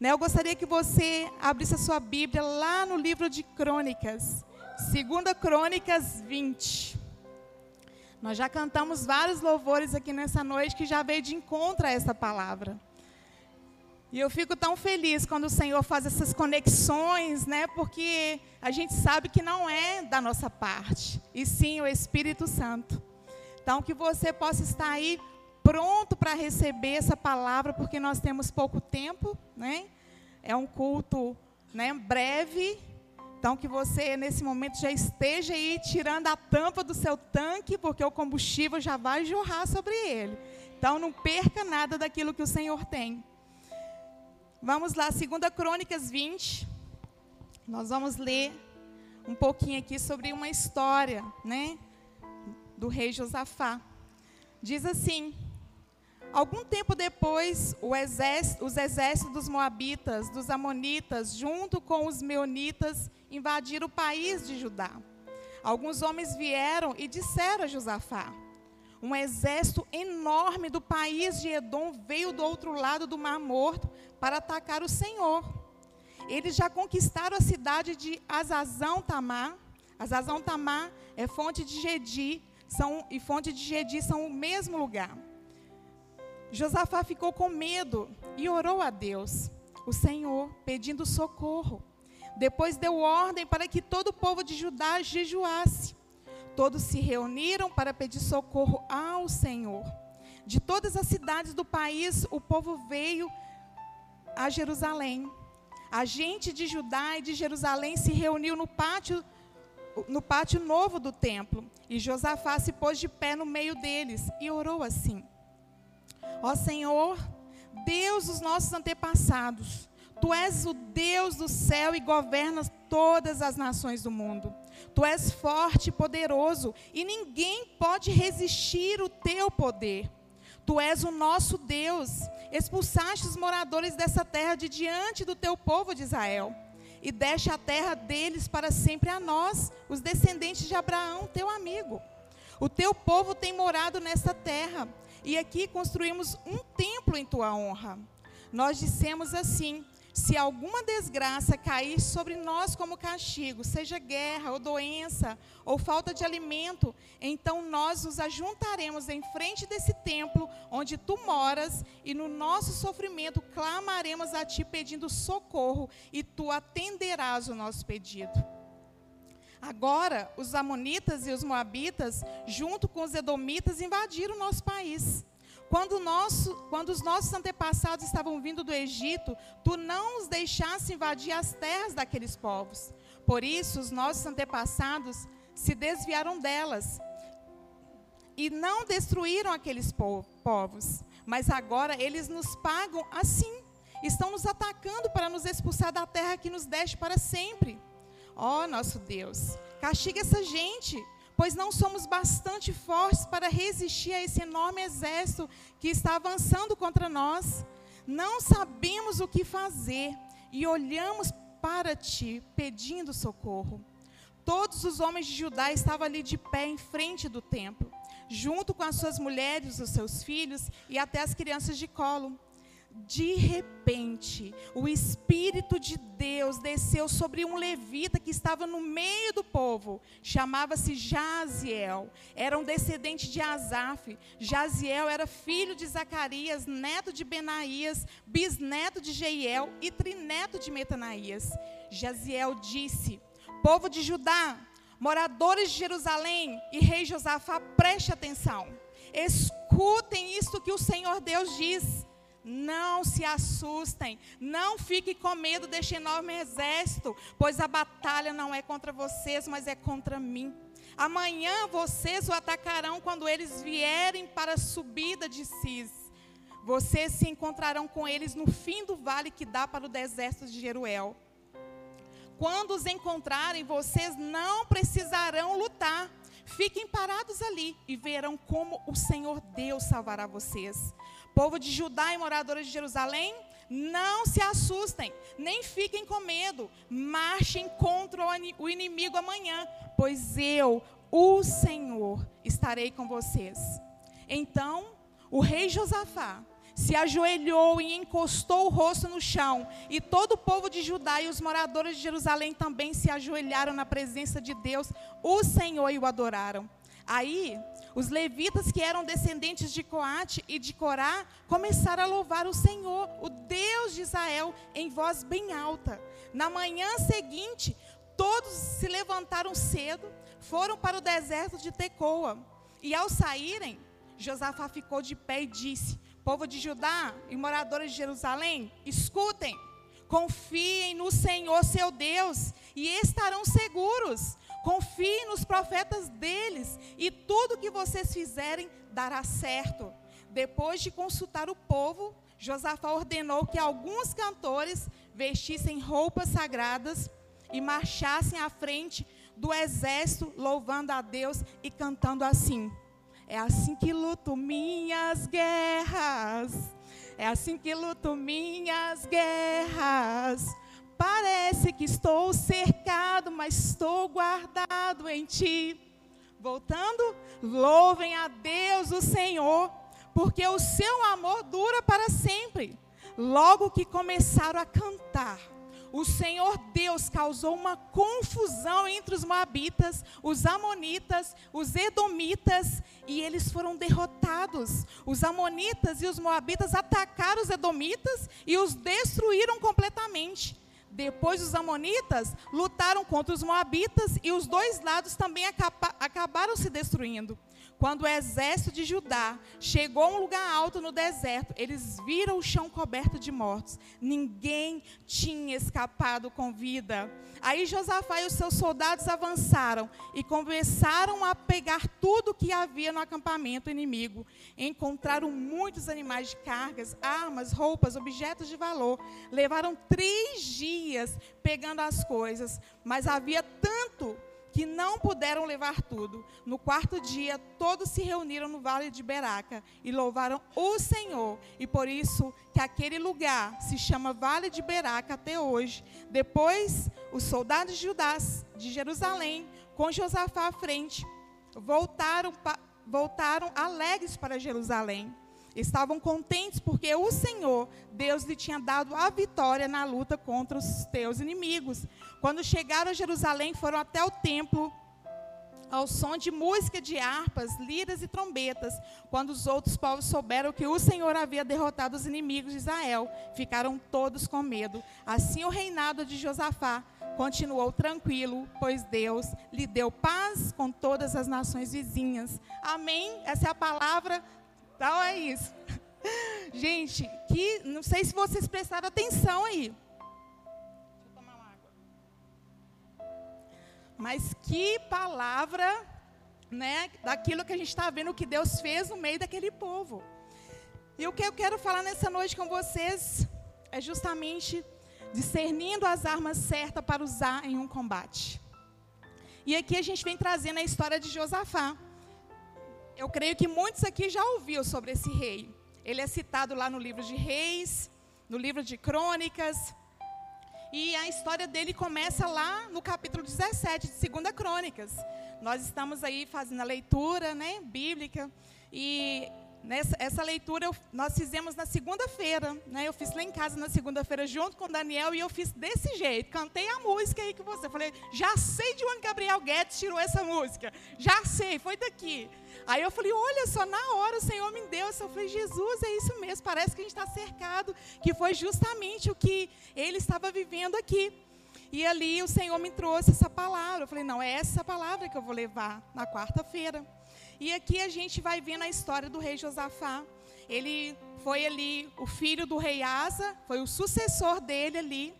Né, eu gostaria que você abrisse a sua Bíblia lá no livro de Crônicas, 2 Crônicas 20. Nós já cantamos vários louvores aqui nessa noite que já veio de encontro a essa palavra. E eu fico tão feliz quando o Senhor faz essas conexões, né? Porque a gente sabe que não é da nossa parte, e sim o Espírito Santo. Então que você possa estar aí pronto para receber essa palavra, porque nós temos pouco tempo, né? É um culto, né, breve. Então que você nesse momento já esteja aí tirando a tampa do seu tanque, porque o combustível já vai jorrar sobre ele. Então não perca nada daquilo que o Senhor tem. Vamos lá, 2 Crônicas 20. Nós vamos ler um pouquinho aqui sobre uma história, né, do rei Josafá. Diz assim: Algum tempo depois, exército, os exércitos dos Moabitas, dos Amonitas, junto com os Meonitas, invadiram o país de Judá. Alguns homens vieram e disseram a Josafá: Um exército enorme do país de Edom veio do outro lado do Mar Morto para atacar o Senhor. Eles já conquistaram a cidade de Azazão Tamar. Azazão Tamar é fonte de Gedi, são, e fonte de Gedi são o mesmo lugar. Josafá ficou com medo e orou a Deus, o Senhor, pedindo socorro. Depois deu ordem para que todo o povo de Judá jejuasse. Todos se reuniram para pedir socorro ao Senhor. De todas as cidades do país, o povo veio a Jerusalém. A gente de Judá e de Jerusalém se reuniu no pátio no pátio novo do templo, e Josafá se pôs de pé no meio deles e orou assim: Ó Senhor, Deus dos nossos antepassados, Tu és o Deus do céu e governas todas as nações do mundo. Tu és forte e poderoso, e ninguém pode resistir o teu poder. Tu és o nosso Deus. Expulsaste os moradores dessa terra de diante do teu povo de Israel, e deste a terra deles para sempre a nós, os descendentes de Abraão, teu amigo. O teu povo tem morado nessa terra, e aqui construímos um templo em tua honra. Nós dissemos assim: se alguma desgraça cair sobre nós como castigo, seja guerra ou doença ou falta de alimento, então nós nos ajuntaremos em frente desse templo onde tu moras e no nosso sofrimento clamaremos a ti pedindo socorro e tu atenderás o nosso pedido. Agora, os amonitas e os moabitas, junto com os edomitas, invadiram o nosso país. Quando, nosso, quando os nossos antepassados estavam vindo do Egito, tu não os deixaste invadir as terras daqueles povos. Por isso, os nossos antepassados se desviaram delas e não destruíram aqueles povos. Mas agora eles nos pagam assim. Estão nos atacando para nos expulsar da terra que nos deste para sempre. Ó oh, nosso Deus, castiga essa gente, pois não somos bastante fortes para resistir a esse enorme exército que está avançando contra nós. Não sabemos o que fazer e olhamos para ti pedindo socorro. Todos os homens de Judá estavam ali de pé em frente do templo, junto com as suas mulheres, os seus filhos e até as crianças de colo de repente, o Espírito de Deus desceu sobre um levita que estava no meio do povo. Chamava-se Jaziel. Era um descendente de Asaf. Jaziel era filho de Zacarias, neto de Benaías, bisneto de Jeiel e trineto de Metanaías. Jaziel disse: Povo de Judá, moradores de Jerusalém e rei Josafá, preste atenção. Escutem isto que o Senhor Deus diz. Não se assustem, não fiquem com medo deste enorme exército, pois a batalha não é contra vocês, mas é contra mim. Amanhã vocês o atacarão quando eles vierem para a subida de Cis. Vocês se encontrarão com eles no fim do vale que dá para o deserto de Jeruel. Quando os encontrarem, vocês não precisarão lutar. Fiquem parados ali e verão como o Senhor Deus salvará vocês. Povo de Judá e moradores de Jerusalém, não se assustem, nem fiquem com medo. Marchem contra o inimigo amanhã, pois eu, o Senhor, estarei com vocês. Então, o rei Josafá se ajoelhou e encostou o rosto no chão, e todo o povo de Judá e os moradores de Jerusalém também se ajoelharam na presença de Deus, o Senhor e o adoraram. Aí, os levitas que eram descendentes de Coate e de Corá começaram a louvar o Senhor, o Deus de Israel, em voz bem alta. Na manhã seguinte, todos se levantaram cedo, foram para o deserto de Tecoa. E ao saírem, Josafá ficou de pé e disse: Povo de Judá e moradores de Jerusalém, escutem, confiem no Senhor seu Deus e estarão seguros. Confiem nos profetas deles e tudo que vocês fizerem dará certo. Depois de consultar o povo, Josafá ordenou que alguns cantores vestissem roupas sagradas e marchassem à frente do exército, louvando a Deus e cantando assim: é assim que luto minhas guerras. É assim que luto minhas guerras. Parece que estou cercado, mas estou guardado em ti. Voltando, louvem a Deus o Senhor, porque o seu amor dura para sempre. Logo que começaram a cantar, o Senhor Deus causou uma confusão entre os moabitas, os amonitas, os edomitas, e eles foram derrotados. Os amonitas e os moabitas atacaram os edomitas e os destruíram completamente. Depois os amonitas lutaram contra os moabitas e os dois lados também acabaram se destruindo. Quando o exército de Judá chegou a um lugar alto no deserto, eles viram o chão coberto de mortos. Ninguém tinha escapado com vida. Aí Josafá e os seus soldados avançaram e começaram a pegar tudo que havia no acampamento inimigo. Encontraram muitos animais de cargas, armas, roupas, objetos de valor. Levaram três dias pegando as coisas, mas havia tanto que não puderam levar tudo. No quarto dia, todos se reuniram no vale de Beraca e louvaram o Senhor. E por isso que aquele lugar se chama Vale de Beraca até hoje. Depois, os soldados de Judá, de Jerusalém, com Josafá à frente, voltaram, voltaram alegres para Jerusalém. Estavam contentes porque o Senhor, Deus, lhe tinha dado a vitória na luta contra os teus inimigos. Quando chegaram a Jerusalém, foram até o templo ao som de música de harpas, liras e trombetas. Quando os outros povos souberam que o Senhor havia derrotado os inimigos de Israel, ficaram todos com medo. Assim o reinado de Josafá continuou tranquilo, pois Deus lhe deu paz com todas as nações vizinhas. Amém? Essa é a palavra então é isso. Gente, que não sei se vocês prestaram atenção aí. Deixa eu tomar uma água. Mas que palavra, né, daquilo que a gente está vendo que Deus fez no meio daquele povo. E o que eu quero falar nessa noite com vocês é justamente discernindo as armas certas para usar em um combate. E aqui a gente vem trazendo a história de Josafá. Eu creio que muitos aqui já ouviram sobre esse rei. Ele é citado lá no livro de Reis, no livro de Crônicas. E a história dele começa lá no capítulo 17 de 2 Crônicas. Nós estamos aí fazendo a leitura né, bíblica. E Nessa, essa leitura eu, nós fizemos na segunda-feira, né? Eu fiz lá em casa na segunda-feira junto com Daniel e eu fiz desse jeito. Cantei a música aí que você. Falei, já sei de onde Gabriel Guedes tirou essa música. Já sei, foi daqui. Aí eu falei, olha só, na hora o Senhor me deu. Eu falei, Jesus, é isso mesmo. Parece que a gente está cercado, que foi justamente o que ele estava vivendo aqui. E ali o Senhor me trouxe essa palavra. Eu falei, não, é essa palavra que eu vou levar na quarta-feira. E aqui a gente vai vendo a história do rei Josafá. Ele foi ali o filho do rei Asa, foi o sucessor dele ali,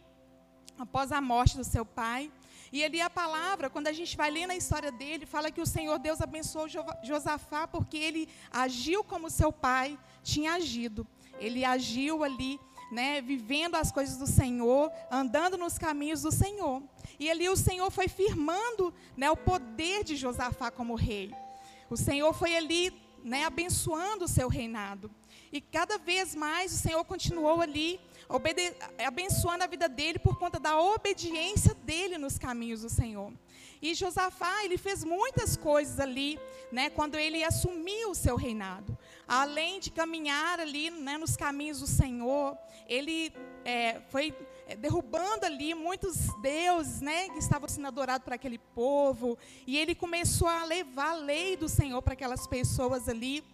após a morte do seu pai. E ali a palavra, quando a gente vai ler na história dele, fala que o Senhor Deus abençoou Josafá porque ele agiu como seu pai tinha agido. Ele agiu ali, né, vivendo as coisas do Senhor, andando nos caminhos do Senhor. E ali o Senhor foi firmando, né, o poder de Josafá como rei. O Senhor foi ali, né, abençoando o seu reinado. E cada vez mais o Senhor continuou ali, abençoando a vida dele por conta da obediência dele nos caminhos do Senhor. E Josafá, ele fez muitas coisas ali, né, quando ele assumiu o seu reinado. Além de caminhar ali né, nos caminhos do Senhor, ele é, foi derrubando ali muitos deuses né, que estavam sendo adorados por aquele povo. E ele começou a levar a lei do Senhor para aquelas pessoas ali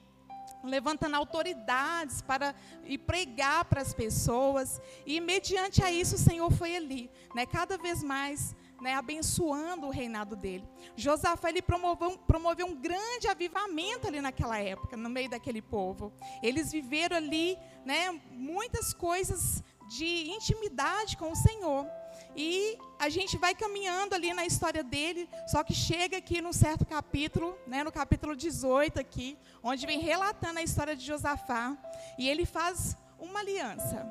levantando autoridades para e pregar para as pessoas. E mediante a isso o Senhor foi ali, né, cada vez mais né, abençoando o reinado dele. Josafá ele promoveu, promoveu um grande avivamento ali naquela época, no meio daquele povo. Eles viveram ali né, muitas coisas de intimidade com o Senhor. E a gente vai caminhando ali na história dele, só que chega aqui num certo capítulo, né, no capítulo 18 aqui, onde vem relatando a história de Josafá, e ele faz uma aliança.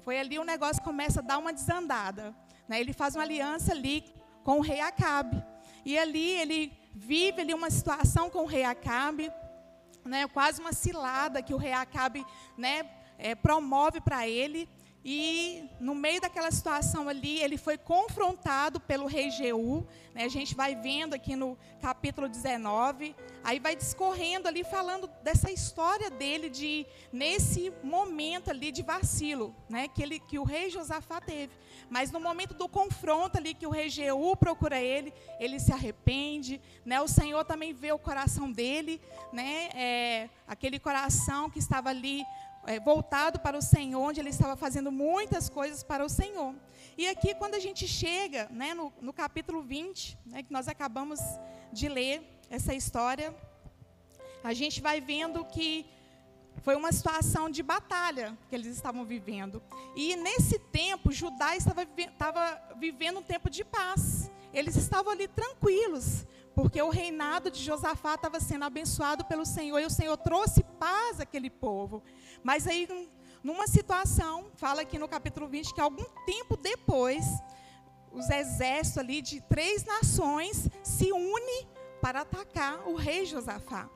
Foi ali o negócio começa a dar uma desandada. Né? Ele faz uma aliança ali com o rei Acabe. E ali ele vive ali uma situação com o rei Acabe, né, quase uma cilada que o rei Acabe né, é, promove para ele. E no meio daquela situação ali, ele foi confrontado pelo rei Jeú. Né? A gente vai vendo aqui no capítulo 19. Aí vai discorrendo ali, falando dessa história dele, de nesse momento ali de vacilo, né? que, ele, que o rei Josafá teve. Mas no momento do confronto ali, que o rei Jeú procura ele, ele se arrepende. Né? O Senhor também vê o coração dele, né? É, aquele coração que estava ali é, voltado para o Senhor, onde ele estava fazendo muitas coisas para o Senhor. E aqui, quando a gente chega né, no, no capítulo 20, né, que nós acabamos de ler essa história, a gente vai vendo que foi uma situação de batalha que eles estavam vivendo. E nesse tempo, Judá estava, estava vivendo um tempo de paz. Eles estavam ali tranquilos, porque o reinado de Josafá estava sendo abençoado pelo Senhor e o Senhor trouxe paz àquele povo. Mas aí, numa situação, fala aqui no capítulo 20 que algum tempo depois, os exércitos ali de três nações se unem para atacar o rei Josafá.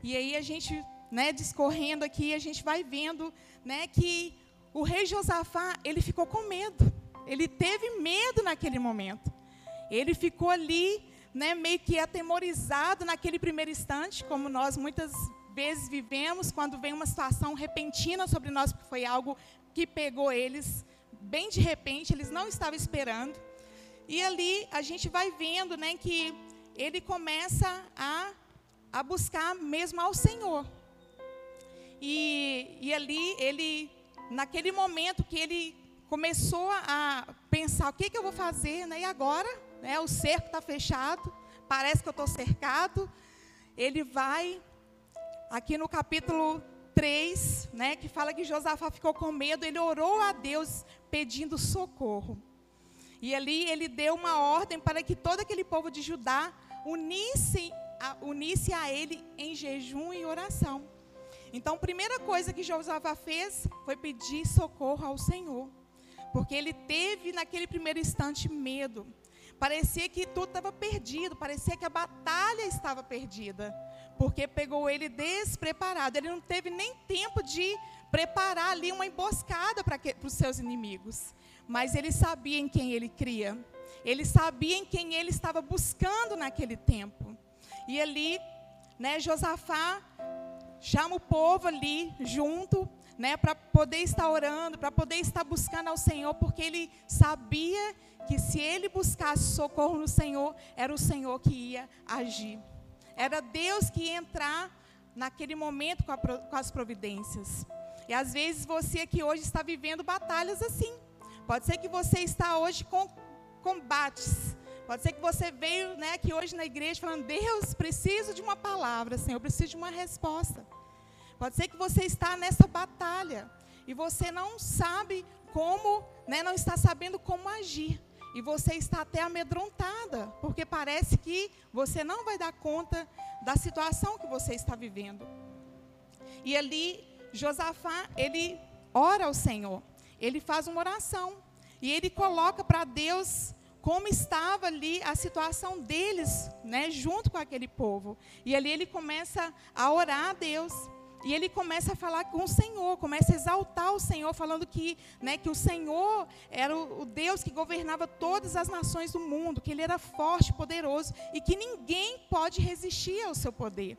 E aí a gente, né, discorrendo aqui, a gente vai vendo, né, que o rei Josafá, ele ficou com medo. Ele teve medo naquele momento. Ele ficou ali, né, meio que atemorizado naquele primeiro instante, como nós muitas vezes vivemos quando vem uma situação repentina sobre nós, porque foi algo que pegou eles bem de repente, eles não estavam esperando. E ali a gente vai vendo né, que ele começa a, a buscar mesmo ao Senhor. E, e ali ele, naquele momento que ele começou a pensar o que, que eu vou fazer, né? e agora? Né, o cerco está fechado, parece que eu estou cercado. Ele vai aqui no capítulo 3, né, que fala que Josafá ficou com medo, ele orou a Deus pedindo socorro. E ali ele deu uma ordem para que todo aquele povo de Judá unisse a, unisse a ele em jejum e oração. Então, a primeira coisa que Josafá fez foi pedir socorro ao Senhor. Porque ele teve naquele primeiro instante medo. Parecia que tudo estava perdido, parecia que a batalha estava perdida porque pegou ele despreparado. Ele não teve nem tempo de preparar ali uma emboscada para os seus inimigos. Mas ele sabia em quem ele cria. Ele sabia em quem ele estava buscando naquele tempo. E ali, né, Josafá chama o povo ali junto, né, para poder estar orando, para poder estar buscando ao Senhor, porque ele sabia que se ele buscasse socorro no Senhor, era o Senhor que ia agir. Era Deus que ia entrar naquele momento com, a, com as providências. E às vezes você aqui hoje está vivendo batalhas assim. Pode ser que você está hoje com combates. Pode ser que você veio né, aqui hoje na igreja falando, Deus, preciso de uma palavra, Senhor, preciso de uma resposta. Pode ser que você está nessa batalha e você não sabe como, né, não está sabendo como agir e você está até amedrontada, porque parece que você não vai dar conta da situação que você está vivendo. E ali, Josafá, ele ora ao Senhor, ele faz uma oração, e ele coloca para Deus como estava ali a situação deles, né, junto com aquele povo. E ali ele começa a orar a Deus. E ele começa a falar com o Senhor, começa a exaltar o Senhor, falando que, né, que o Senhor era o, Deus que governava todas as nações do mundo, que ele era forte, poderoso e que ninguém pode resistir ao seu poder.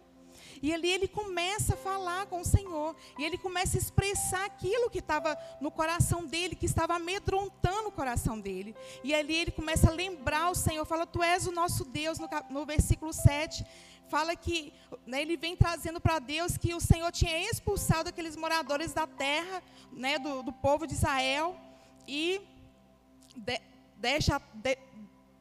E ali ele começa a falar com o Senhor. E ele começa a expressar aquilo que estava no coração dele, que estava amedrontando o coração dele. E ali ele começa a lembrar o Senhor, fala: Tu és o nosso Deus, no, no versículo 7 fala que né, ele vem trazendo para Deus que o Senhor tinha expulsado aqueles moradores da terra, né, do, do povo de Israel, e de, deixa, de,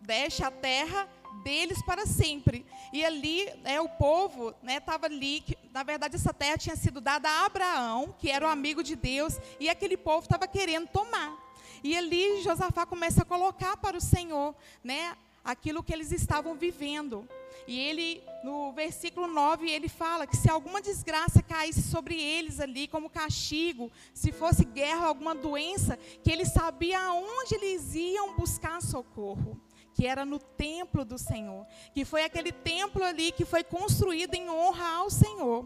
deixa a terra deles para sempre. E ali, né, o povo estava né, ali, que, na verdade essa terra tinha sido dada a Abraão, que era o amigo de Deus, e aquele povo estava querendo tomar. E ali Josafá começa a colocar para o Senhor, né, aquilo que eles estavam vivendo. E ele, no versículo 9, ele fala que se alguma desgraça caísse sobre eles ali, como castigo, se fosse guerra, alguma doença, que ele sabia aonde eles iam buscar socorro que era no templo do Senhor, que foi aquele templo ali que foi construído em honra ao Senhor.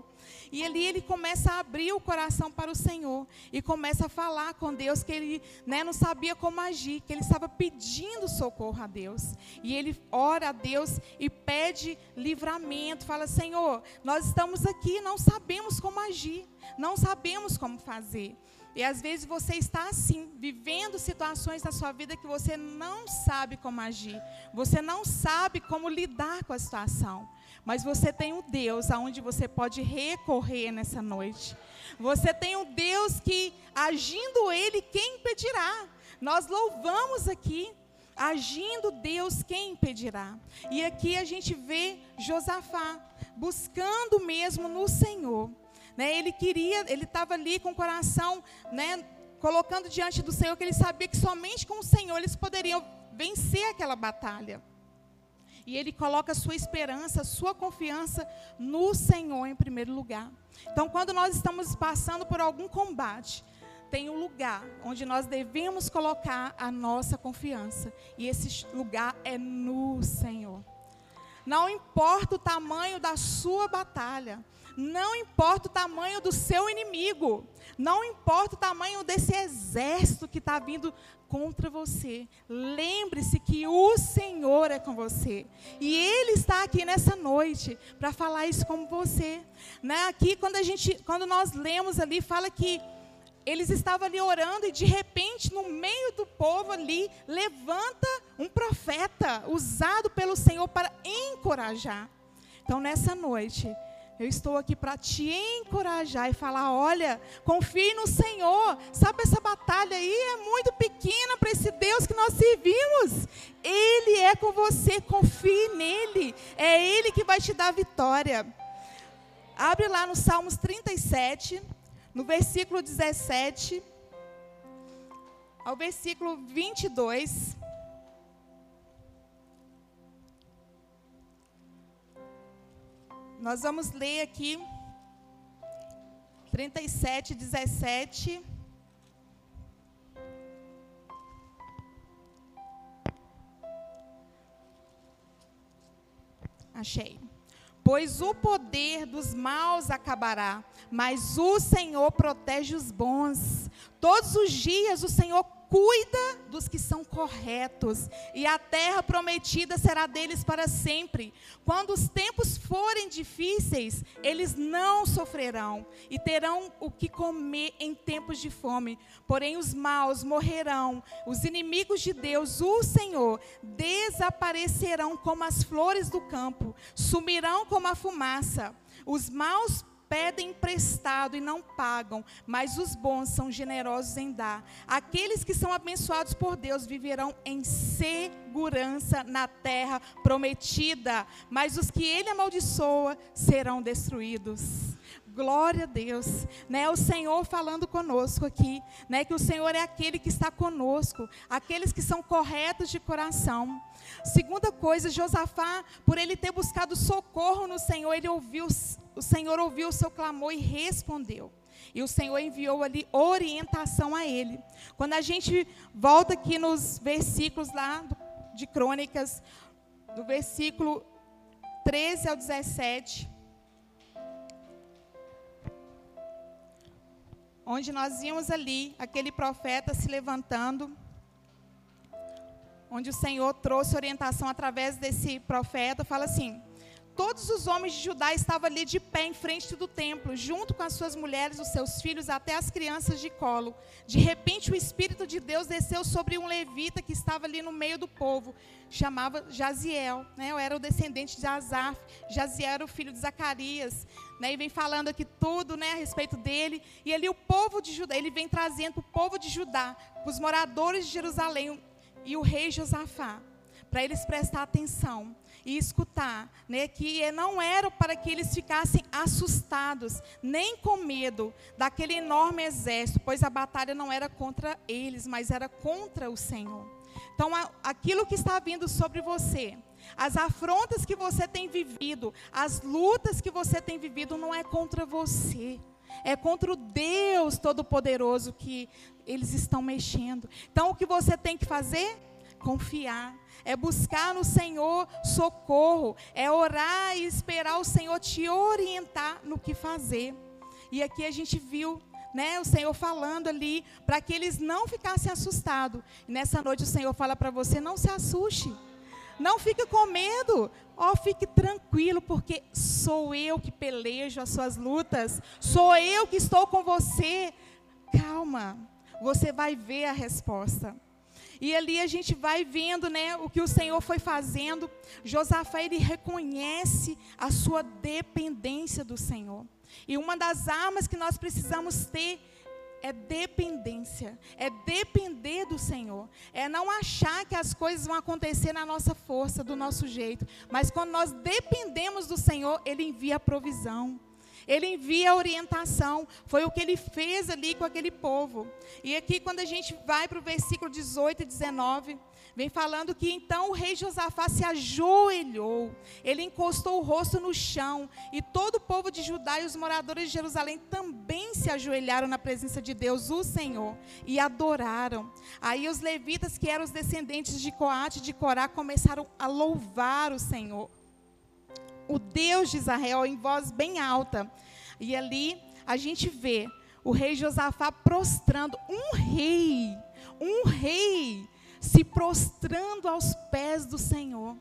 E ali ele começa a abrir o coração para o Senhor e começa a falar com Deus que ele né, não sabia como agir, que ele estava pedindo socorro a Deus. E ele ora a Deus e pede livramento, fala: Senhor, nós estamos aqui, não sabemos como agir, não sabemos como fazer. E às vezes você está assim, vivendo situações na sua vida que você não sabe como agir, você não sabe como lidar com a situação. Mas você tem um Deus aonde você pode recorrer nessa noite. Você tem um Deus que, agindo Ele, quem impedirá? Nós louvamos aqui, agindo Deus, quem impedirá? E aqui a gente vê Josafá buscando mesmo no Senhor. Né? Ele queria, ele estava ali com o coração, né, colocando diante do Senhor que ele sabia que somente com o Senhor eles poderiam vencer aquela batalha. E ele coloca a sua esperança, a sua confiança no Senhor em primeiro lugar. Então, quando nós estamos passando por algum combate, tem um lugar onde nós devemos colocar a nossa confiança. E esse lugar é no Senhor. Não importa o tamanho da sua batalha, não importa o tamanho do seu inimigo, não importa o tamanho desse exército que está vindo contra você. Lembre-se que o Senhor é com você. E Ele está aqui nessa noite para falar isso com você. Né? Aqui, quando, a gente, quando nós lemos ali, fala que eles estavam ali orando e de repente, no meio do povo ali, levanta um profeta usado pelo Senhor para encorajar. Então, nessa noite, eu estou aqui para te encorajar e falar: olha, confie no Senhor. Sabe, essa batalha aí é muito pequena para esse Deus que nós servimos. Ele é com você, confie nele. É Ele que vai te dar vitória. Abre lá no Salmos 37, no versículo 17 ao versículo 22. Nós vamos ler aqui 37, 17. Achei. Pois o poder dos maus acabará, mas o Senhor protege os bons. Todos os dias o Senhor cuida dos que são corretos, e a terra prometida será deles para sempre. Quando os tempos forem difíceis, eles não sofrerão e terão o que comer em tempos de fome. Porém, os maus morrerão, os inimigos de Deus, o Senhor, desaparecerão como as flores do campo, sumirão como a fumaça. Os maus pedem emprestado e não pagam, mas os bons são generosos em dar. Aqueles que são abençoados por Deus viverão em segurança na terra prometida, mas os que ele amaldiçoa serão destruídos. Glória a Deus, né? O Senhor falando conosco aqui, né? Que o Senhor é aquele que está conosco, aqueles que são corretos de coração. Segunda coisa, Josafá, por ele ter buscado socorro no Senhor, ele ouviu, o Senhor ouviu o seu clamor e respondeu. E o Senhor enviou ali orientação a ele. Quando a gente volta aqui nos versículos lá de Crônicas, do versículo 13 ao 17, onde nós vimos ali aquele profeta se levantando, onde o Senhor trouxe orientação através desse profeta, fala assim: todos os homens de Judá estavam ali de pé em frente do templo, junto com as suas mulheres, os seus filhos, até as crianças de colo. De repente, o Espírito de Deus desceu sobre um levita que estava ali no meio do povo, chamava Jaziel, né? Eu era o descendente de Azaf, Jaziel era o filho de Zacarias, né? E vem falando aqui tudo, né, a respeito dele. E ali o povo de Judá, ele vem trazendo o povo de Judá, os moradores de Jerusalém e o rei Josafá, para eles prestar atenção e escutar, né, que não era para que eles ficassem assustados, nem com medo daquele enorme exército, pois a batalha não era contra eles, mas era contra o Senhor. Então, aquilo que está vindo sobre você, as afrontas que você tem vivido, as lutas que você tem vivido, não é contra você. É contra o Deus Todo-Poderoso que eles estão mexendo. Então, o que você tem que fazer? Confiar é buscar no Senhor socorro, é orar e esperar o Senhor te orientar no que fazer. E aqui a gente viu né, o Senhor falando ali para que eles não ficassem assustados. E nessa noite o Senhor fala para você: não se assuste, não fique com medo, ó, oh, fique tranquilo, porque sou eu que pelejo as suas lutas, sou eu que estou com você. Calma, você vai ver a resposta. E ali a gente vai vendo, né, o que o Senhor foi fazendo. Josafá ele reconhece a sua dependência do Senhor. E uma das armas que nós precisamos ter é dependência, é depender do Senhor, é não achar que as coisas vão acontecer na nossa força, do nosso jeito, mas quando nós dependemos do Senhor, Ele envia a provisão. Ele envia a orientação. Foi o que ele fez ali com aquele povo. E aqui, quando a gente vai para o versículo 18 e 19, vem falando que então o rei Josafá se ajoelhou. Ele encostou o rosto no chão. E todo o povo de Judá e os moradores de Jerusalém também se ajoelharam na presença de Deus, o Senhor, e adoraram. Aí os levitas, que eram os descendentes de Coate e de Corá, começaram a louvar o Senhor o Deus de Israel em voz bem alta. E ali a gente vê o rei Josafá prostrando, um rei, um rei se prostrando aos pés do Senhor.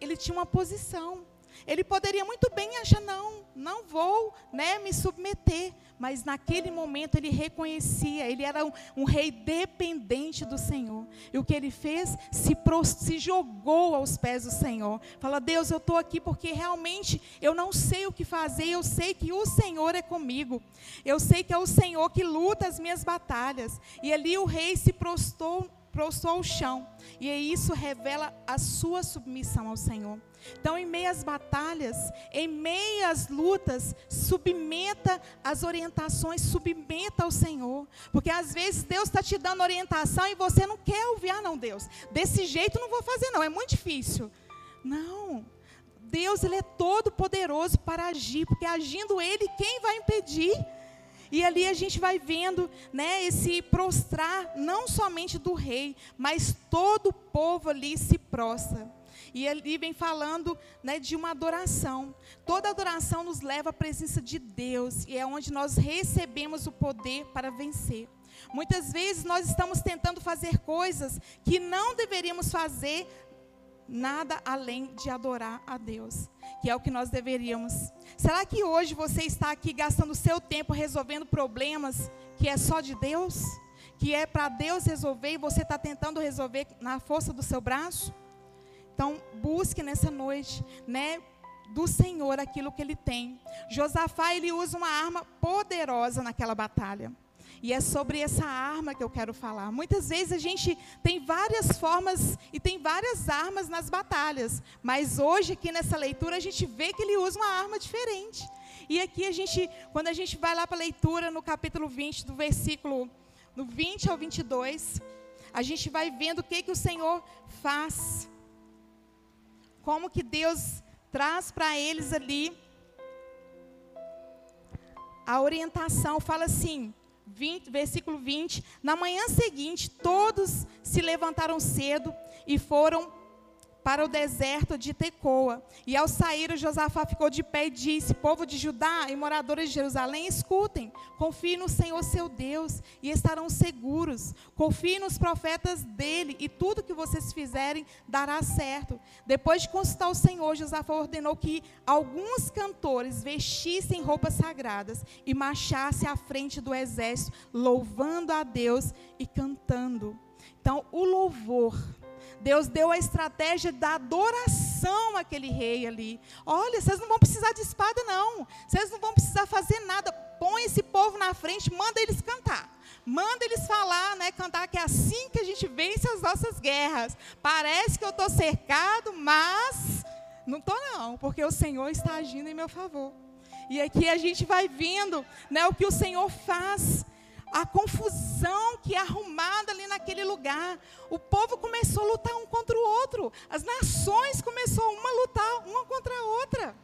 Ele tinha uma posição. Ele poderia muito bem achar, não, não vou né, me submeter. Mas naquele momento ele reconhecia, ele era um, um rei dependente do Senhor. E o que ele fez? Se, se jogou aos pés do Senhor. Fala, Deus, eu estou aqui porque realmente eu não sei o que fazer, eu sei que o Senhor é comigo. Eu sei que é o Senhor que luta as minhas batalhas. E ali o rei se prostou prostrou ao chão. E isso revela a sua submissão ao Senhor. Então, em meio às batalhas, em meio às lutas, submeta as orientações, submeta ao Senhor. Porque às vezes Deus está te dando orientação e você não quer ouvir, ah, não, Deus, desse jeito não vou fazer, não, é muito difícil. Não. Deus, Ele é todo poderoso para agir, porque agindo Ele, quem vai impedir? E ali a gente vai vendo, né, esse prostrar não somente do rei, mas todo o povo ali se prostra. E ele vem falando né, de uma adoração. Toda adoração nos leva à presença de Deus e é onde nós recebemos o poder para vencer. Muitas vezes nós estamos tentando fazer coisas que não deveríamos fazer, nada além de adorar a Deus, que é o que nós deveríamos. Será que hoje você está aqui gastando seu tempo resolvendo problemas que é só de Deus? Que é para Deus resolver e você está tentando resolver na força do seu braço? Então, busque nessa noite, né, do Senhor aquilo que ele tem. Josafá, ele usa uma arma poderosa naquela batalha. E é sobre essa arma que eu quero falar. Muitas vezes a gente tem várias formas e tem várias armas nas batalhas, mas hoje aqui nessa leitura a gente vê que ele usa uma arma diferente. E aqui a gente, quando a gente vai lá para a leitura no capítulo 20, do versículo no 20 ao 22, a gente vai vendo o que que o Senhor faz. Como que Deus traz para eles ali a orientação, fala assim: 20, versículo 20: Na manhã seguinte, todos se levantaram cedo e foram para o deserto de Tecoa. E ao sair, Josafá ficou de pé e disse: Povo de Judá e moradores de Jerusalém, escutem, confiem no Senhor seu Deus e estarão seguros. Confiem nos profetas dele e tudo que vocês fizerem dará certo. Depois de consultar o Senhor, Josafá ordenou que alguns cantores vestissem roupas sagradas e marchassem à frente do exército, louvando a Deus e cantando. Então, o louvor Deus deu a estratégia da adoração àquele rei ali. Olha, vocês não vão precisar de espada, não. Vocês não vão precisar fazer nada. Põe esse povo na frente, manda eles cantar. Manda eles falar, né? Cantar que é assim que a gente vence as nossas guerras. Parece que eu estou cercado, mas não estou não, porque o Senhor está agindo em meu favor. E aqui a gente vai vendo né, o que o Senhor faz a confusão que é arrumada ali naquele lugar. O povo começou a lutar um contra o outro. As nações começaram uma a lutar uma contra a outra.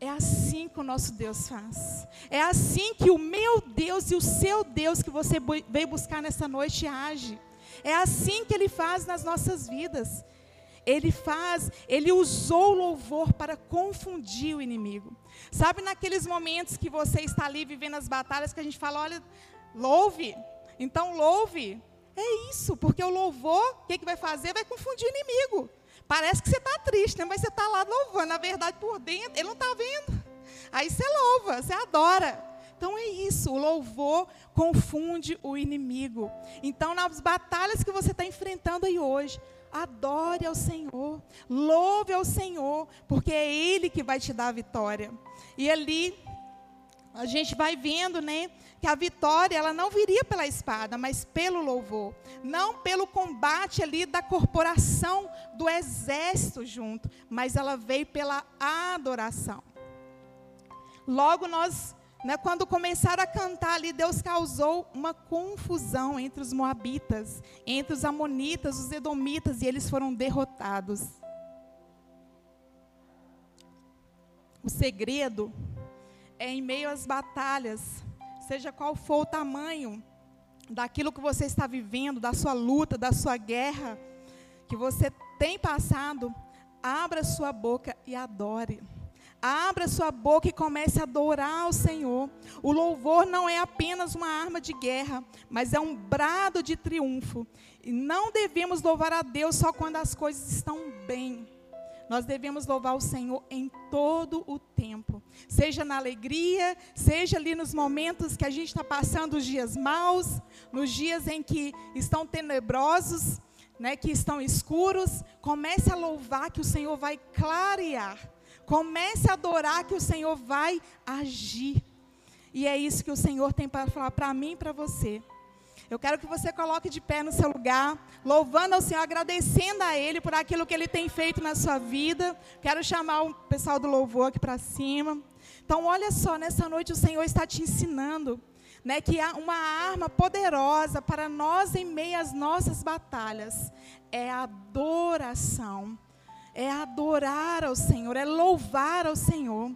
É assim que o nosso Deus faz. É assim que o meu Deus e o seu Deus que você veio buscar nessa noite age. É assim que ele faz nas nossas vidas. Ele faz, ele usou o louvor para confundir o inimigo. Sabe naqueles momentos que você está ali vivendo as batalhas que a gente fala, olha, Louve. Então, louve. É isso, porque o louvor, o que, que vai fazer? Vai confundir o inimigo. Parece que você está triste, né? mas você está lá louvando. Na verdade, por dentro, ele não está vendo. Aí você louva, você adora. Então é isso, o louvor confunde o inimigo. Então, nas batalhas que você está enfrentando aí hoje, adore ao Senhor, louve ao Senhor, porque é Ele que vai te dar a vitória. E ali, a gente vai vendo, né, que a vitória ela não viria pela espada, mas pelo louvor, não pelo combate ali da corporação do exército junto, mas ela veio pela adoração. Logo nós, né, quando começaram a cantar ali, Deus causou uma confusão entre os moabitas, entre os amonitas, os edomitas, e eles foram derrotados. O segredo é em meio às batalhas, seja qual for o tamanho daquilo que você está vivendo, da sua luta, da sua guerra, que você tem passado, abra sua boca e adore. Abra sua boca e comece a adorar o Senhor. O louvor não é apenas uma arma de guerra, mas é um brado de triunfo. E não devemos louvar a Deus só quando as coisas estão bem. Nós devemos louvar o Senhor em todo o tempo, seja na alegria, seja ali nos momentos que a gente está passando os dias maus, nos dias em que estão tenebrosos, né, que estão escuros. Comece a louvar que o Senhor vai clarear. Comece a adorar que o Senhor vai agir. E é isso que o Senhor tem para falar para mim e para você. Eu quero que você coloque de pé no seu lugar, louvando ao Senhor, agradecendo a Ele por aquilo que Ele tem feito na sua vida. Quero chamar o pessoal do louvor aqui para cima. Então, olha só, nessa noite o Senhor está te ensinando né, que há uma arma poderosa para nós em meio às nossas batalhas é a adoração. É adorar ao Senhor, é louvar ao Senhor.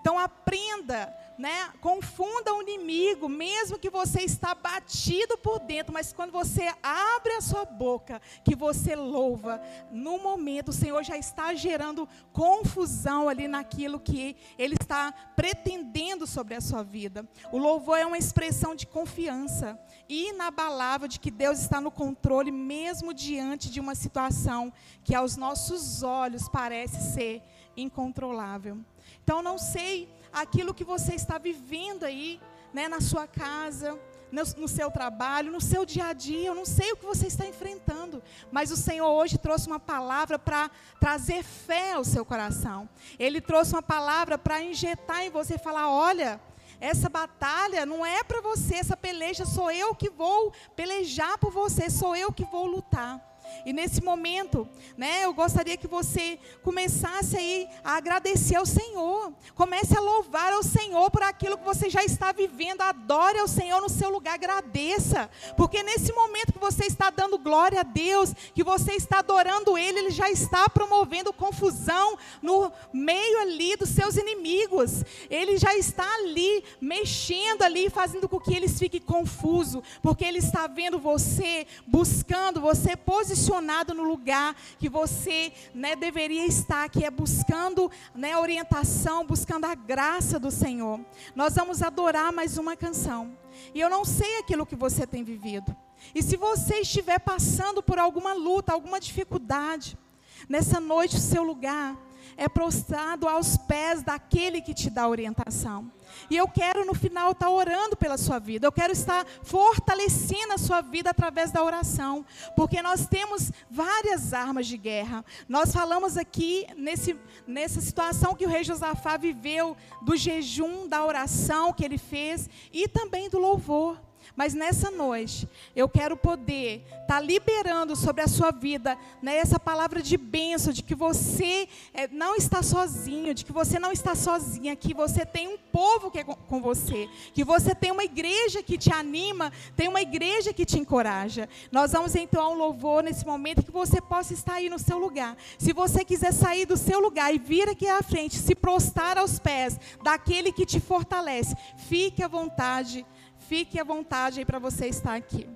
Então aprenda né, confunda o inimigo, mesmo que você está batido por dentro, mas quando você abre a sua boca, que você louva, no momento o Senhor já está gerando confusão ali naquilo que Ele está pretendendo sobre a sua vida. O louvor é uma expressão de confiança inabalável de que Deus está no controle, mesmo diante de uma situação que aos nossos olhos parece ser incontrolável. Então, não sei aquilo que você está vivendo aí, né, na sua casa, no, no, seu trabalho, no seu dia a dia. Eu não sei o que você está enfrentando, mas o Senhor hoje trouxe uma palavra para trazer fé ao seu coração. Ele trouxe uma palavra para injetar em você falar: olha. Essa batalha não é para você, essa peleja sou eu que vou pelejar por você, sou eu que vou lutar. E nesse momento, né, eu gostaria que você começasse aí a agradecer ao Senhor. Comece a louvar ao Senhor por aquilo que você já está vivendo. Adore ao Senhor no seu lugar, agradeça. Porque nesse momento que você está dando glória a Deus, que você está adorando Ele, Ele já está promovendo confusão no meio ali dos seus inimigos. Ele já está ali, mexendo ali, fazendo com que eles fiquem confusos. Porque Ele está vendo você, buscando você, posicionando posicionado no lugar que você né, deveria estar, que é buscando né, orientação, buscando a graça do Senhor. Nós vamos adorar mais uma canção. E eu não sei aquilo que você tem vivido. E se você estiver passando por alguma luta, alguma dificuldade, nessa noite o seu lugar é prostrado aos pés daquele que te dá orientação. E eu quero no final estar orando pela sua vida. Eu quero estar fortalecendo a sua vida através da oração, porque nós temos várias armas de guerra. Nós falamos aqui nesse, nessa situação que o rei Josafá viveu do jejum, da oração que ele fez e também do louvor. Mas nessa noite, eu quero poder estar tá liberando sobre a sua vida né, essa palavra de bênção, de que você é, não está sozinho, de que você não está sozinha, que você tem um povo que é com você, que você tem uma igreja que te anima, tem uma igreja que te encoraja. Nós vamos então ao louvor nesse momento que você possa estar aí no seu lugar. Se você quiser sair do seu lugar e vir aqui à frente, se prostrar aos pés daquele que te fortalece, fique à vontade Fique à vontade aí para você estar aqui.